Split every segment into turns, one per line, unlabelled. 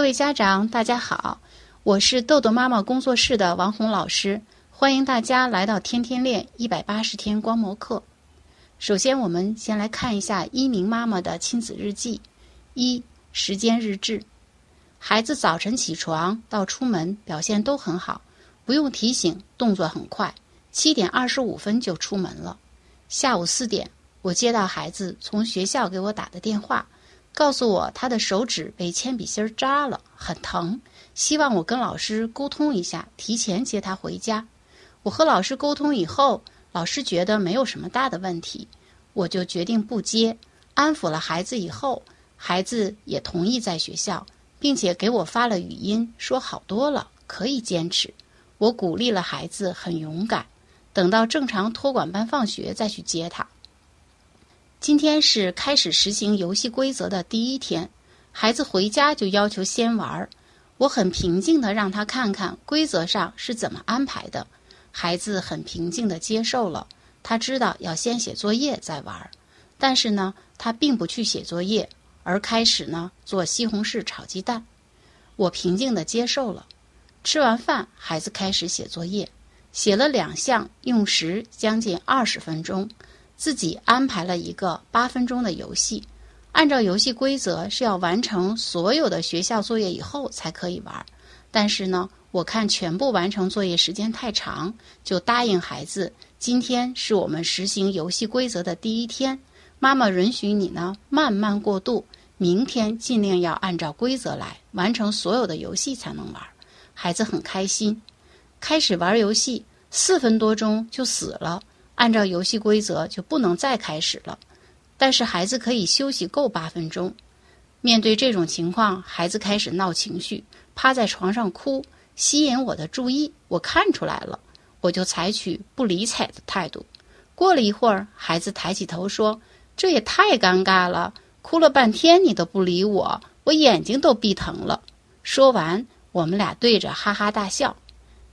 各位家长，大家好，我是豆豆妈妈工作室的王红老师，欢迎大家来到天天练一百八十天观摩课。首先，我们先来看一下一鸣妈妈的亲子日记。一、时间日志：孩子早晨起床到出门表现都很好，不用提醒，动作很快，七点二十五分就出门了。下午四点，我接到孩子从学校给我打的电话。告诉我他的手指被铅笔芯扎了，很疼，希望我跟老师沟通一下，提前接他回家。我和老师沟通以后，老师觉得没有什么大的问题，我就决定不接。安抚了孩子以后，孩子也同意在学校，并且给我发了语音，说好多了，可以坚持。我鼓励了孩子，很勇敢。等到正常托管班放学再去接他。今天是开始实行游戏规则的第一天，孩子回家就要求先玩儿。我很平静地让他看看规则上是怎么安排的，孩子很平静地接受了。他知道要先写作业再玩儿，但是呢，他并不去写作业，而开始呢做西红柿炒鸡蛋。我平静地接受了。吃完饭，孩子开始写作业，写了两项，用时将近二十分钟。自己安排了一个八分钟的游戏，按照游戏规则是要完成所有的学校作业以后才可以玩。但是呢，我看全部完成作业时间太长，就答应孩子，今天是我们实行游戏规则的第一天，妈妈允许你呢慢慢过渡，明天尽量要按照规则来完成所有的游戏才能玩。孩子很开心，开始玩游戏，四分多钟就死了。按照游戏规则就不能再开始了，但是孩子可以休息够八分钟。面对这种情况，孩子开始闹情绪，趴在床上哭，吸引我的注意。我看出来了，我就采取不理睬的态度。过了一会儿，孩子抬起头说：“这也太尴尬了，哭了半天你都不理我，我眼睛都闭疼了。”说完，我们俩对着哈哈大笑。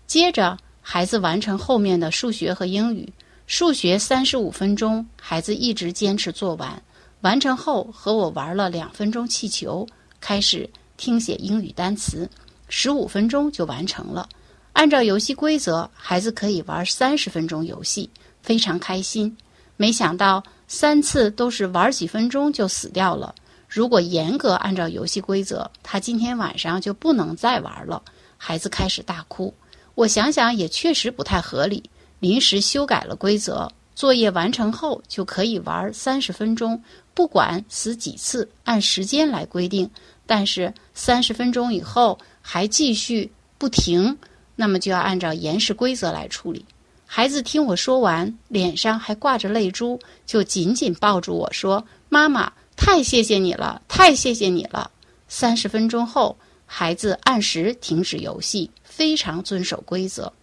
接着，孩子完成后面的数学和英语。数学三十五分钟，孩子一直坚持做完。完成后和我玩了两分钟气球，开始听写英语单词，十五分钟就完成了。按照游戏规则，孩子可以玩三十分钟游戏，非常开心。没想到三次都是玩几分钟就死掉了。如果严格按照游戏规则，他今天晚上就不能再玩了。孩子开始大哭。我想想也确实不太合理。临时修改了规则，作业完成后就可以玩三十分钟，不管死几次，按时间来规定。但是三十分钟以后还继续不停，那么就要按照延时规则来处理。孩子听我说完，脸上还挂着泪珠，就紧紧抱住我说：“妈妈，太谢谢你了，太谢谢你了。”三十分钟后，孩子按时停止游戏，非常遵守规则。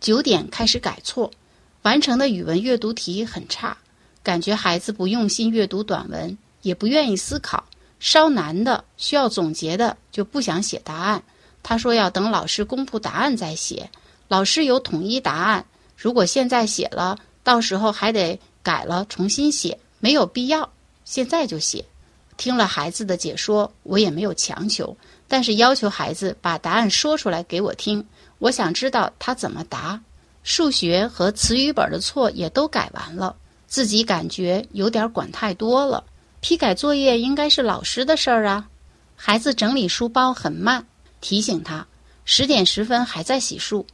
九点开始改错，完成的语文阅读题很差，感觉孩子不用心阅读短文，也不愿意思考，稍难的需要总结的就不想写答案。他说要等老师公布答案再写，老师有统一答案，如果现在写了，到时候还得改了重新写，没有必要，现在就写。听了孩子的解说，我也没有强求，但是要求孩子把答案说出来给我听。我想知道他怎么答，数学和词语本的错也都改完了，自己感觉有点管太多了。批改作业应该是老师的事儿啊。孩子整理书包很慢，提醒他十点十分还在洗漱。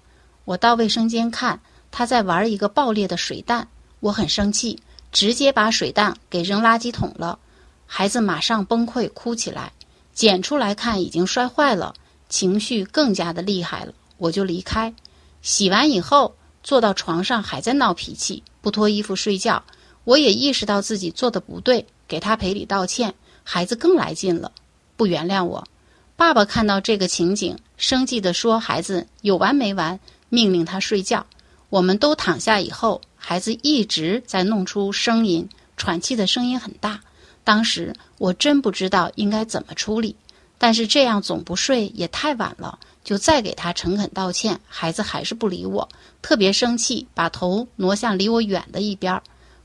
我到卫生间看，他在玩一个爆裂的水弹，我很生气，直接把水弹给扔垃圾桶了。孩子马上崩溃哭起来，捡出来看已经摔坏了，情绪更加的厉害了。我就离开，洗完以后坐到床上还在闹脾气，不脱衣服睡觉。我也意识到自己做的不对，给他赔礼道歉。孩子更来劲了，不原谅我。爸爸看到这个情景，生气地说：“孩子有完没完？”命令他睡觉。我们都躺下以后，孩子一直在弄出声音，喘气的声音很大。当时我真不知道应该怎么处理，但是这样总不睡也太晚了。就再给他诚恳道歉，孩子还是不理我，特别生气，把头挪向离我远的一边。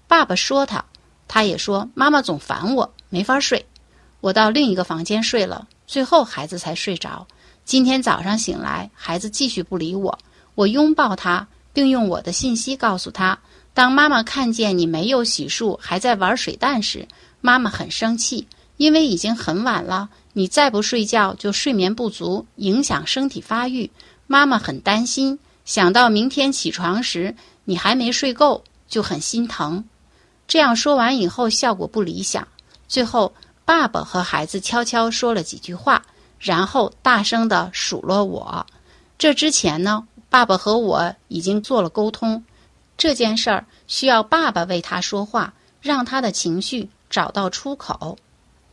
爸爸说他，他也说妈妈总烦我，没法睡。我到另一个房间睡了。最后孩子才睡着。今天早上醒来，孩子继续不理我，我拥抱他，并用我的信息告诉他：当妈妈看见你没有洗漱，还在玩水弹时，妈妈很生气，因为已经很晚了。你再不睡觉，就睡眠不足，影响身体发育。妈妈很担心，想到明天起床时你还没睡够，就很心疼。这样说完以后，效果不理想。最后，爸爸和孩子悄悄说了几句话，然后大声地数落我。这之前呢，爸爸和我已经做了沟通，这件事儿需要爸爸为他说话，让他的情绪找到出口。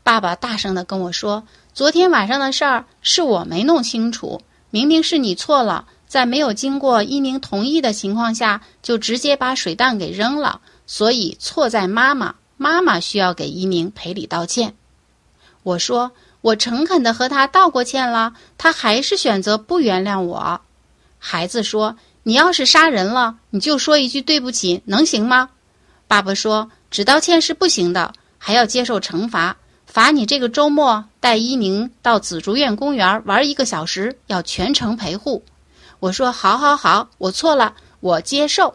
爸爸大声地跟我说：“昨天晚上的事儿是我没弄清楚，明明是你错了，在没有经过一鸣同意的情况下，就直接把水弹给扔了，所以错在妈妈，妈妈需要给一鸣赔礼道歉。”我说：“我诚恳地和他道过歉了，他还是选择不原谅我。”孩子说：“你要是杀人了，你就说一句对不起，能行吗？”爸爸说：“只道歉是不行的，还要接受惩罚。”罚你这个周末带一鸣到紫竹院公园玩一个小时，要全程陪护。我说好，好，好，我错了，我接受。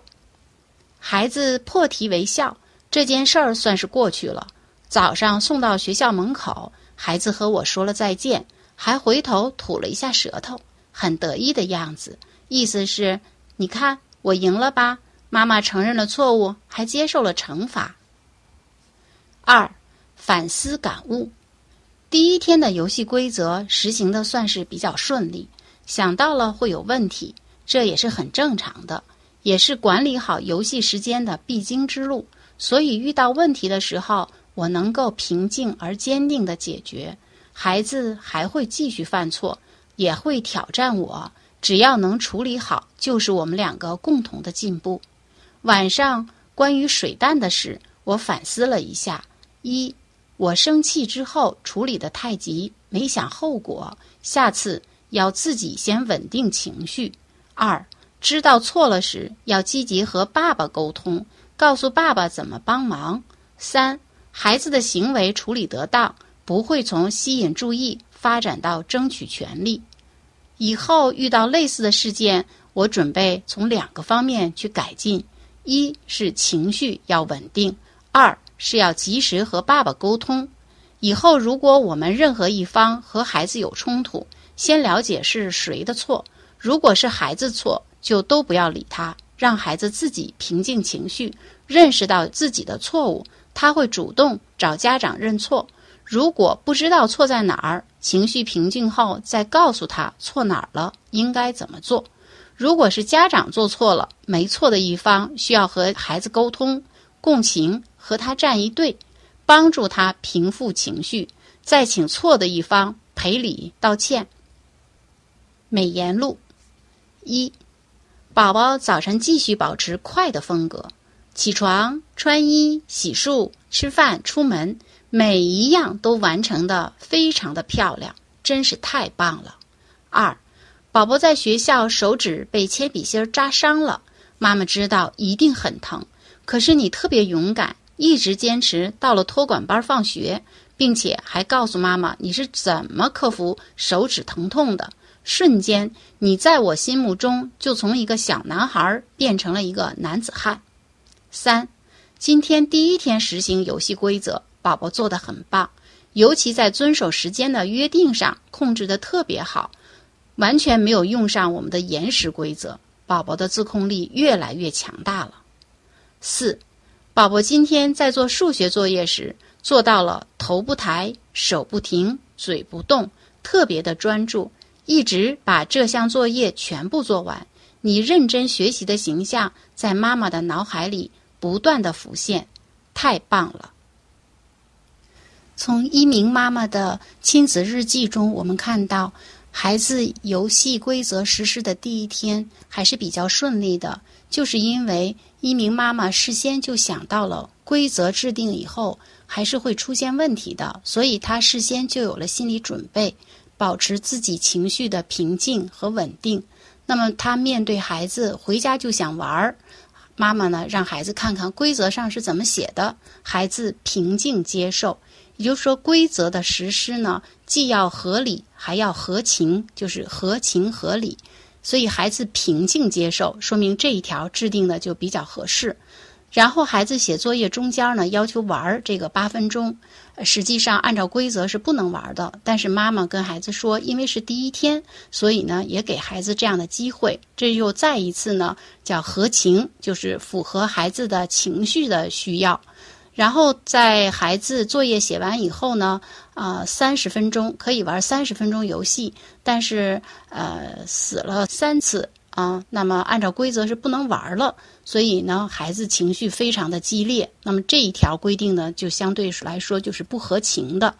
孩子破涕为笑，这件事儿算是过去了。早上送到学校门口，孩子和我说了再见，还回头吐了一下舌头，很得意的样子，意思是你看我赢了吧？妈妈承认了错误，还接受了惩罚。二。反思感悟，第一天的游戏规则实行的算是比较顺利。想到了会有问题，这也是很正常的，也是管理好游戏时间的必经之路。所以遇到问题的时候，我能够平静而坚定的解决。孩子还会继续犯错，也会挑战我，只要能处理好，就是我们两个共同的进步。晚上关于水弹的事，我反思了一下，一。我生气之后处理的太急，没想后果，下次要自己先稳定情绪。二，知道错了时要积极和爸爸沟通，告诉爸爸怎么帮忙。三，孩子的行为处理得当，不会从吸引注意发展到争取权利。以后遇到类似的事件，我准备从两个方面去改进：一是情绪要稳定，二。是要及时和爸爸沟通。以后如果我们任何一方和孩子有冲突，先了解是谁的错。如果是孩子错，就都不要理他，让孩子自己平静情绪，认识到自己的错误，他会主动找家长认错。如果不知道错在哪儿，情绪平静后再告诉他错哪儿了，应该怎么做。如果是家长做错了，没错的一方需要和孩子沟通、共情。和他站一队，帮助他平复情绪，再请错的一方赔礼道歉。美颜录一，宝宝早晨继续保持快的风格，起床、穿衣、洗漱、吃饭、出门，每一样都完成的非常的漂亮，真是太棒了。二，宝宝在学校手指被铅笔芯扎伤了，妈妈知道一定很疼，可是你特别勇敢。一直坚持到了托管班放学，并且还告诉妈妈你是怎么克服手指疼痛的。瞬间，你在我心目中就从一个小男孩变成了一个男子汉。三，今天第一天实行游戏规则，宝宝做的很棒，尤其在遵守时间的约定上控制的特别好，完全没有用上我们的延时规则，宝宝的自控力越来越强大了。四。宝宝今天在做数学作业时，做到了头不抬、手不停、嘴不动，特别的专注，一直把这项作业全部做完。你认真学习的形象在妈妈的脑海里不断的浮现，太棒了。从一鸣妈妈的亲子日记中，我们看到，孩子游戏规则实施的第一天还是比较顺利的，就是因为。一名妈妈事先就想到了规则制定以后还是会出现问题的，所以她事先就有了心理准备，保持自己情绪的平静和稳定。那么她面对孩子回家就想玩儿，妈妈呢让孩子看看规则上是怎么写的，孩子平静接受。也就是说，规则的实施呢，既要合理，还要合情，就是合情合理。所以孩子平静接受，说明这一条制定的就比较合适。然后孩子写作业中间呢，要求玩这个八分钟，实际上按照规则是不能玩的。但是妈妈跟孩子说，因为是第一天，所以呢也给孩子这样的机会。这又再一次呢叫合情，就是符合孩子的情绪的需要。然后在孩子作业写完以后呢，啊三十分钟可以玩三十分钟游戏，但是呃死了三次。啊，那么按照规则是不能玩了，所以呢，孩子情绪非常的激烈。那么这一条规定呢，就相对来说就是不合情的，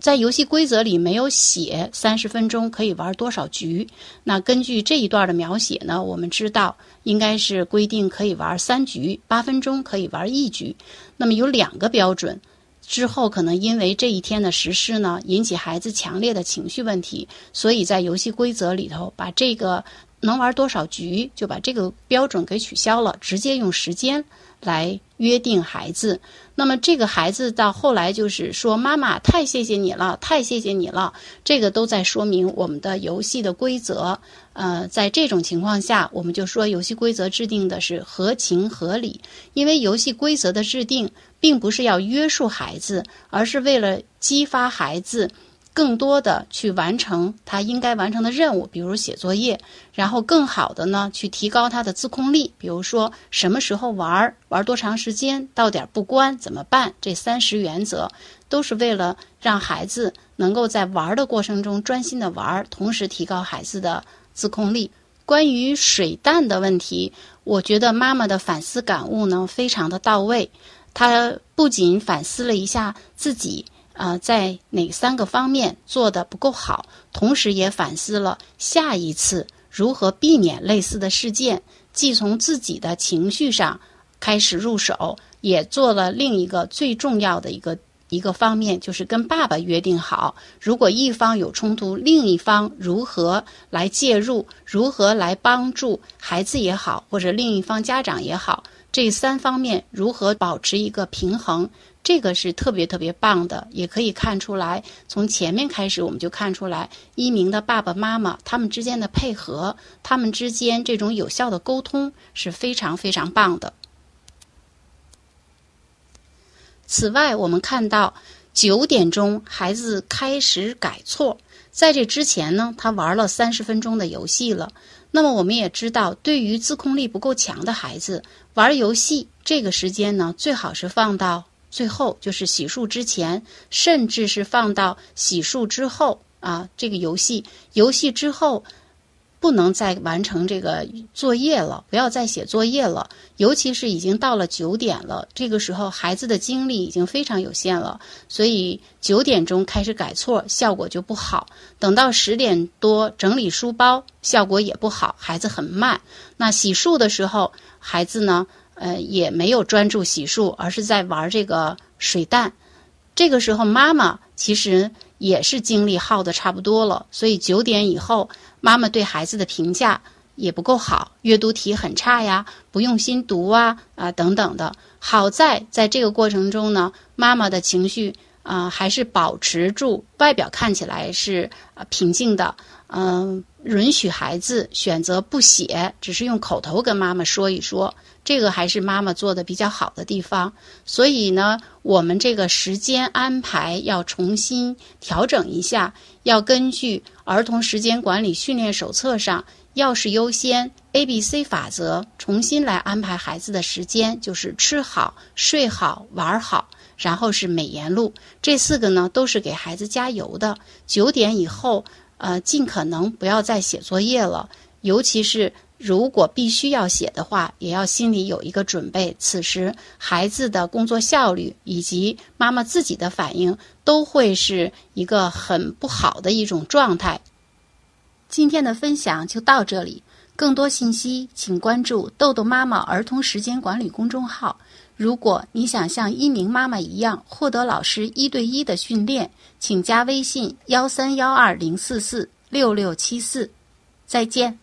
在游戏规则里没有写三十分钟可以玩多少局。那根据这一段的描写呢，我们知道应该是规定可以玩三局，八分钟可以玩一局。那么有两个标准，之后可能因为这一天的实施呢，引起孩子强烈的情绪问题，所以在游戏规则里头把这个。能玩多少局，就把这个标准给取消了，直接用时间来约定孩子。那么这个孩子到后来就是说：“妈妈，太谢谢你了，太谢谢你了。”这个都在说明我们的游戏的规则。呃，在这种情况下，我们就说游戏规则制定的是合情合理，因为游戏规则的制定并不是要约束孩子，而是为了激发孩子。更多的去完成他应该完成的任务，比如写作业，然后更好的呢去提高他的自控力，比如说什么时候玩儿，玩多长时间，到点不关怎么办？这三十原则都是为了让孩子能够在玩的过程中专心的玩，同时提高孩子的自控力。关于水弹的问题，我觉得妈妈的反思感悟呢非常的到位，她不仅反思了一下自己。啊，在哪三个方面做的不够好？同时也反思了下一次如何避免类似的事件，既从自己的情绪上开始入手，也做了另一个最重要的一个一个方面，就是跟爸爸约定好，如果一方有冲突，另一方如何来介入，如何来帮助孩子也好，或者另一方家长也好，这三方面如何保持一个平衡。这个是特别特别棒的，也可以看出来，从前面开始我们就看出来，一鸣的爸爸妈妈他们之间的配合，他们之间这种有效的沟通是非常非常棒的。此外，我们看到九点钟孩子开始改错，在这之前呢，他玩了三十分钟的游戏了。那么我们也知道，对于自控力不够强的孩子，玩游戏这个时间呢，最好是放到。最后就是洗漱之前，甚至是放到洗漱之后啊，这个游戏游戏之后，不能再完成这个作业了，不要再写作业了。尤其是已经到了九点了，这个时候孩子的精力已经非常有限了，所以九点钟开始改错，效果就不好。等到十点多整理书包，效果也不好，孩子很慢。那洗漱的时候，孩子呢？呃，也没有专注洗漱，而是在玩这个水弹。这个时候，妈妈其实也是精力耗的差不多了，所以九点以后，妈妈对孩子的评价也不够好，阅读题很差呀，不用心读啊啊等等的。好在在这个过程中呢，妈妈的情绪啊还是保持住，外表看起来是平静的，嗯。允许孩子选择不写，只是用口头跟妈妈说一说，这个还是妈妈做的比较好的地方。所以呢，我们这个时间安排要重新调整一下，要根据《儿童时间管理训练手册》上“要事优先 ”A B C 法则，重新来安排孩子的时间，就是吃好、睡好、玩好，然后是美颜录，这四个呢都是给孩子加油的。九点以后。呃，尽可能不要再写作业了，尤其是如果必须要写的话，也要心里有一个准备。此时孩子的工作效率以及妈妈自己的反应都会是一个很不好的一种状态。今天的分享就到这里，更多信息请关注“豆豆妈妈儿童时间管理”公众号。如果你想像一鸣妈妈一样获得老师一对一的训练，请加微信幺三幺二零四四六六七四，再见。